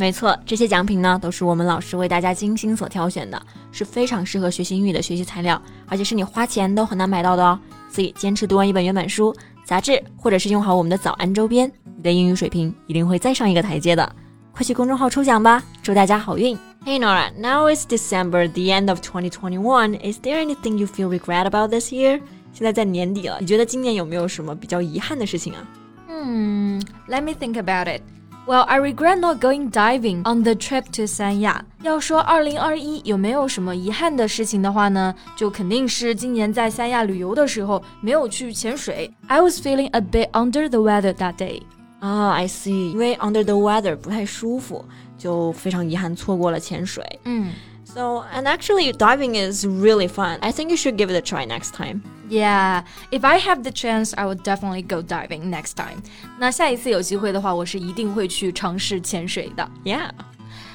没错，这些奖品呢都是我们老师为大家精心所挑选的，是非常适合学习英语的学习材料，而且是你花钱都很难买到的哦。所以坚持读完一本原版书、杂志，或者是用好我们的早安周边，你的英语水平一定会再上一个台阶的。快去公众号抽奖吧，祝大家好运！Hey Nora, now it's December, the end of 2021. Is there anything you feel regret about this year? 现在在年底了，你觉得今年有没有什么比较遗憾的事情啊？嗯，Let me think about it. Well, I regret not going diving on the trip to 三亚。要说二零二一有没有什么遗憾的事情的话呢，就肯定是今年在三亚旅游的时候没有去潜水。I was feeling a bit under the weather that day. 啊、oh,，I see，因为 under the weather 不太舒服，就非常遗憾错过了潜水。嗯。 So, and actually, diving is really fun. I think you should give it a try next time. Yeah, if I have the chance, I would definitely go diving next time. 那下一次有机会的话，我是一定会去尝试潜水的。Yeah.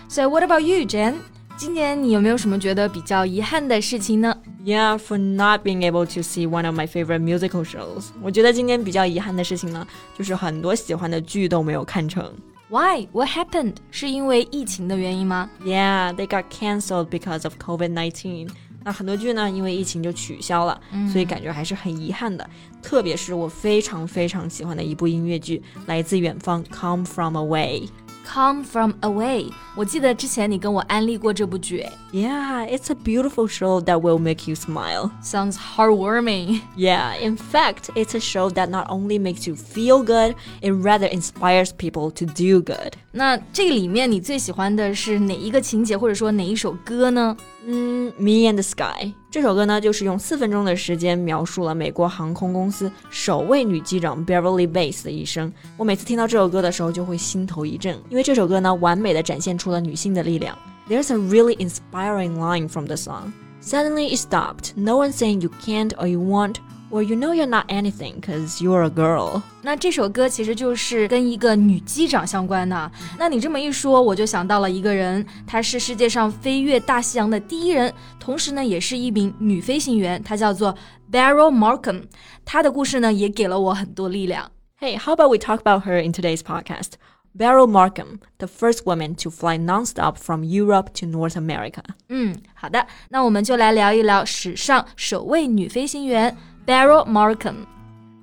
So what about you, Jen? 今年你有没有什么觉得比较遗憾的事情呢？Yeah, for not being able to see one of my favorite musical shows. 我觉得今年比较遗憾的事情呢，就是很多喜欢的剧都没有看成。 Why? What happened? 是因为疫情的原因吗？Yeah, they got cancelled because of COVID-19. 那很多剧呢，因为疫情就取消了，嗯、所以感觉还是很遗憾的。特别是我非常非常喜欢的一部音乐剧，来自远方《Come From Away》。Come from away，我记得之前你跟我安利过这部剧。Yeah, it's a beautiful show that will make you smile. Sounds heartwarming. Yeah, in fact, it's a show that not only makes you feel good, it rather inspires people to do good. 那这里面你最喜欢的是哪一个情节，或者说哪一首歌呢？ "Me and the Sky》这首歌呢，就是用四分钟的时间描述了美国航空公司首位女机长 Beverley Bass 的一生。我每次听到这首歌的时候，就会心头一震，因为这首歌呢，完美的展现出了女性的力量。There's a really inspiring line from the song. Suddenly it stopped. No one saying you can't or you won't Well, you know you're not anything because you're a girl. 那这首歌其实就是跟一个女机长相关的。那你这么一说，我就想到了一个人，她是世界上飞越大西洋的第一人，同时呢，也是一名女飞行员，她叫做 Beryl Markham。她的故事呢，也给了我很多力量。Hey, how about we talk about her in today's podcast? Beryl Markham, the first woman to fly nonstop from Europe to North America. 嗯，好的，那我们就来聊一聊史上首位女飞行员。 Beryl Markham。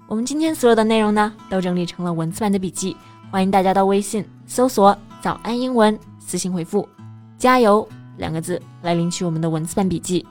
我们今天所有的内容呢，都整理成了文字版的笔记，欢迎大家到微信搜索“早安英文”，私信回复“加油”两个字来领取我们的文字版笔记。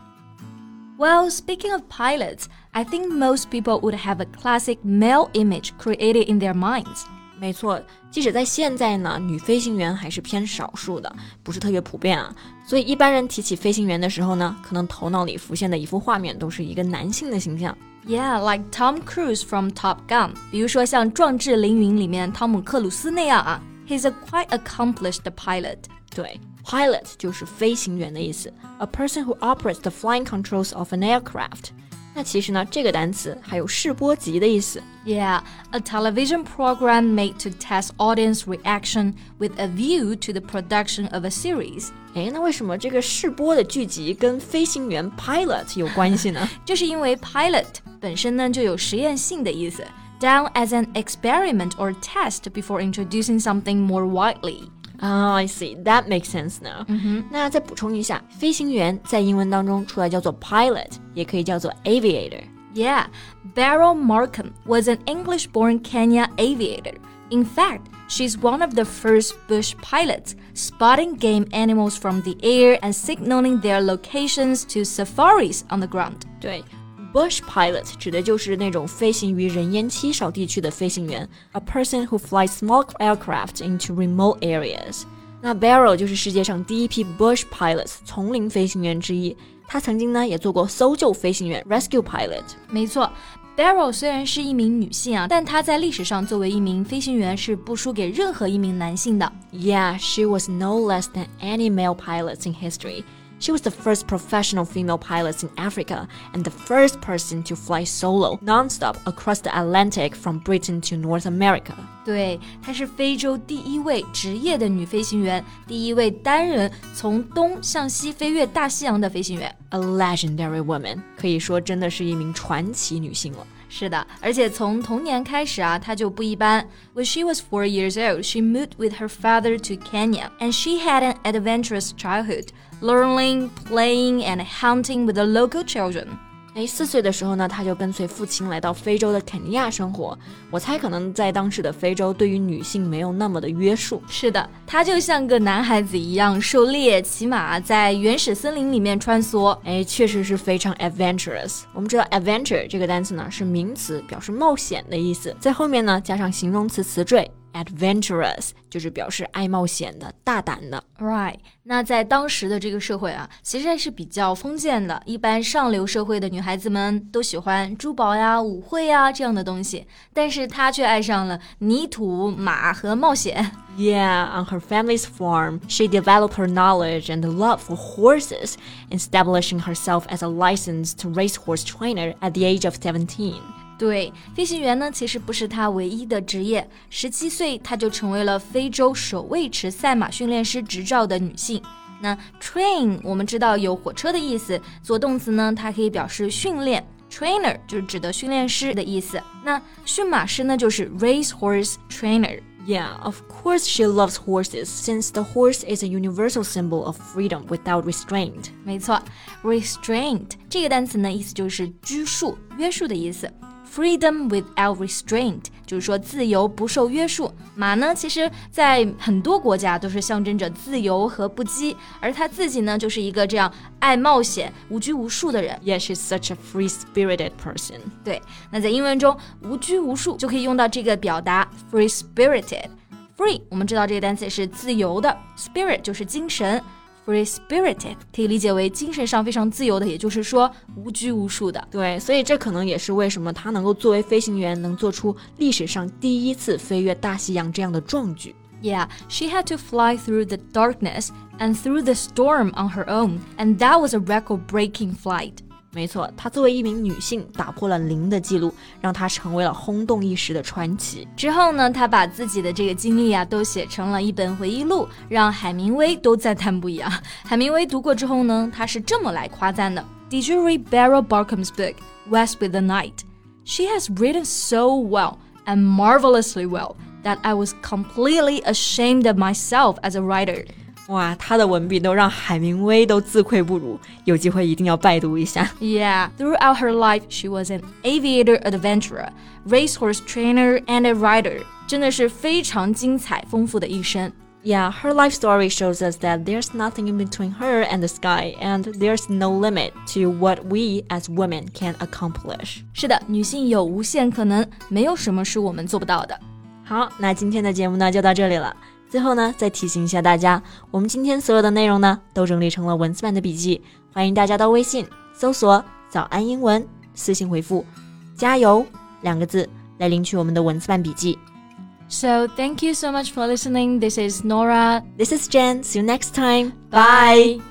Well, speaking of pilots, I think most people would have a classic male image created in their minds. 没错，即使在现在呢，女飞行员还是偏少数的，不是特别普遍啊。所以一般人提起飞行员的时候呢，可能头脑里浮现的一幅画面都是一个男性的形象。Yeah, like Tom Cruise from Top Gun。比如说像《壮志凌云》里面汤姆克鲁斯那样啊，He's a quite accomplished pilot。对，pilot 就是飞行员的意思，a person who operates the flying controls of an aircraft。 那其实呢，这个单词还有试播集的意思。Yeah, a television program made to test audience reaction with a view to the production of a series. 哎，那为什么这个试播的剧集跟飞行员 pilot 有关系呢？这是因为 pilot 本身呢就有实验性的意思，done as an experiment or test before introducing something more widely. Oh, I see. That makes sense now. 嗯哼，那再补充一下，飞行员在英文当中除了叫做 pilot，也可以叫做 aviator。Yeah, Beryl Markham was an English-born Kenya aviator. In fact, she's one of the first bush pilots, spotting game animals from the air and signaling their locations to safaris on the ground. 对。 Bush pilot 指的就是那种飞行于人烟稀少地区的飞行员，a person who flies small aircraft into remote areas。那 Beryl 就是世界上第一批 Bush pilots 丛林飞行员之一，他曾经呢也做过搜救飞行员 rescue pilot。没错。Beryl 虽然是一名女性啊，但她在历史上作为一名飞行员是不输给任何一名男性的。Yeah, she was no less than any male pilots in history. She was the first professional female pilot in Africa and the first person to fly solo nonstop across the Atlantic from Britain to North America. 对，她是非洲第一位职业的女飞行员，第一位单人从东向西飞越大西洋的飞行员。A legendary woman，可以说真的是一名传奇女性了。 是的，而且从童年开始啊，她就不一般。When she was four years old, she moved with her father to Kenya, and she had an adventurous childhood, learning, playing, and hunting with the local children. 哎，四岁的时候呢，他就跟随父亲来到非洲的肯尼亚生活。我猜可能在当时的非洲，对于女性没有那么的约束。是的，他就像个男孩子一样狩猎、骑马，在原始森林里面穿梭。哎，确实是非常 adventurous。我们知道 adventure 这个单词呢是名词，表示冒险的意思，在后面呢加上形容词词缀。Adventurous 就是表示爱冒险的、大胆的。Right，那在当时的这个社会啊，其实还是比较封建的。一般上流社会的女孩子们都喜欢珠宝呀、舞会呀这样的东西，但是她却爱上了泥土、马和冒险。Yeah, on her family's farm, she developed her knowledge and love for horses, establishing herself as a licensed racehorse trainer at the age of seventeen. 对，飞行员呢，其实不是他唯一的职业。十七岁，他就成为了非洲首位持赛马训练师执照的女性。那 train 我们知道有火车的意思，做动词呢，它可以表示训练。trainer 就是指的训练师的意思。那驯马师呢，就是 race horse trainer。Yeah, of course she loves horses since the horse is a universal symbol of freedom without restraint. 没错，restraint 这个单词呢，意思就是拘束、约束的意思。Freedom without restraint，就是说自由不受约束。马呢，其实在很多国家都是象征着自由和不羁，而他自己呢，就是一个这样爱冒险、无拘无束的人。Yeah, she's such a free-spirited person. 对，那在英文中，无拘无束就可以用到这个表达 free-spirited。Free，我们知道这个单词是自由的，spirit 就是精神。Free spirited 可以理解为精神上非常自由的，也就是说无拘无束的。对，所以这可能也是为什么他能够作为飞行员，能做出历史上第一次飞越大西洋这样的壮举。Yeah, she had to fly through the darkness and through the storm on her own, and that was a record-breaking flight. 没错，她作为一名女性，打破了零的记录，让她成为了轰动一时的传奇。之后呢，她把自己的这个经历啊，都写成了一本回忆录，让海明威都赞叹不已啊。海明威读过之后呢，他是这么来夸赞的：Did you read Beryl Barkham's book West with the Night? She has written so well and marvelously well that I was completely ashamed of myself as a writer. 哇，他的文笔都让海明威都自愧不如，有机会一定要拜读一下。Yeah, throughout her life, she was an aviator adventurer, racehorse trainer, and a writer. 真的是非常精彩丰富的一生。Yeah, her life story shows us that there's nothing in between her and the sky, and there's no limit to what we as women can accomplish. 是的，女性有无限可能，没有什么是我们做不到的。好，那今天的节目呢就到这里了。 最后呢，再提醒一下大家，我们今天所有的内容呢，都整理成了文字版的笔记，欢迎大家到微信搜索“早安英文”，私信回复“加油”两个字来领取我们的文字版笔记。So thank you so much for listening. This is Nora. This is Jen. See you next time. Bye.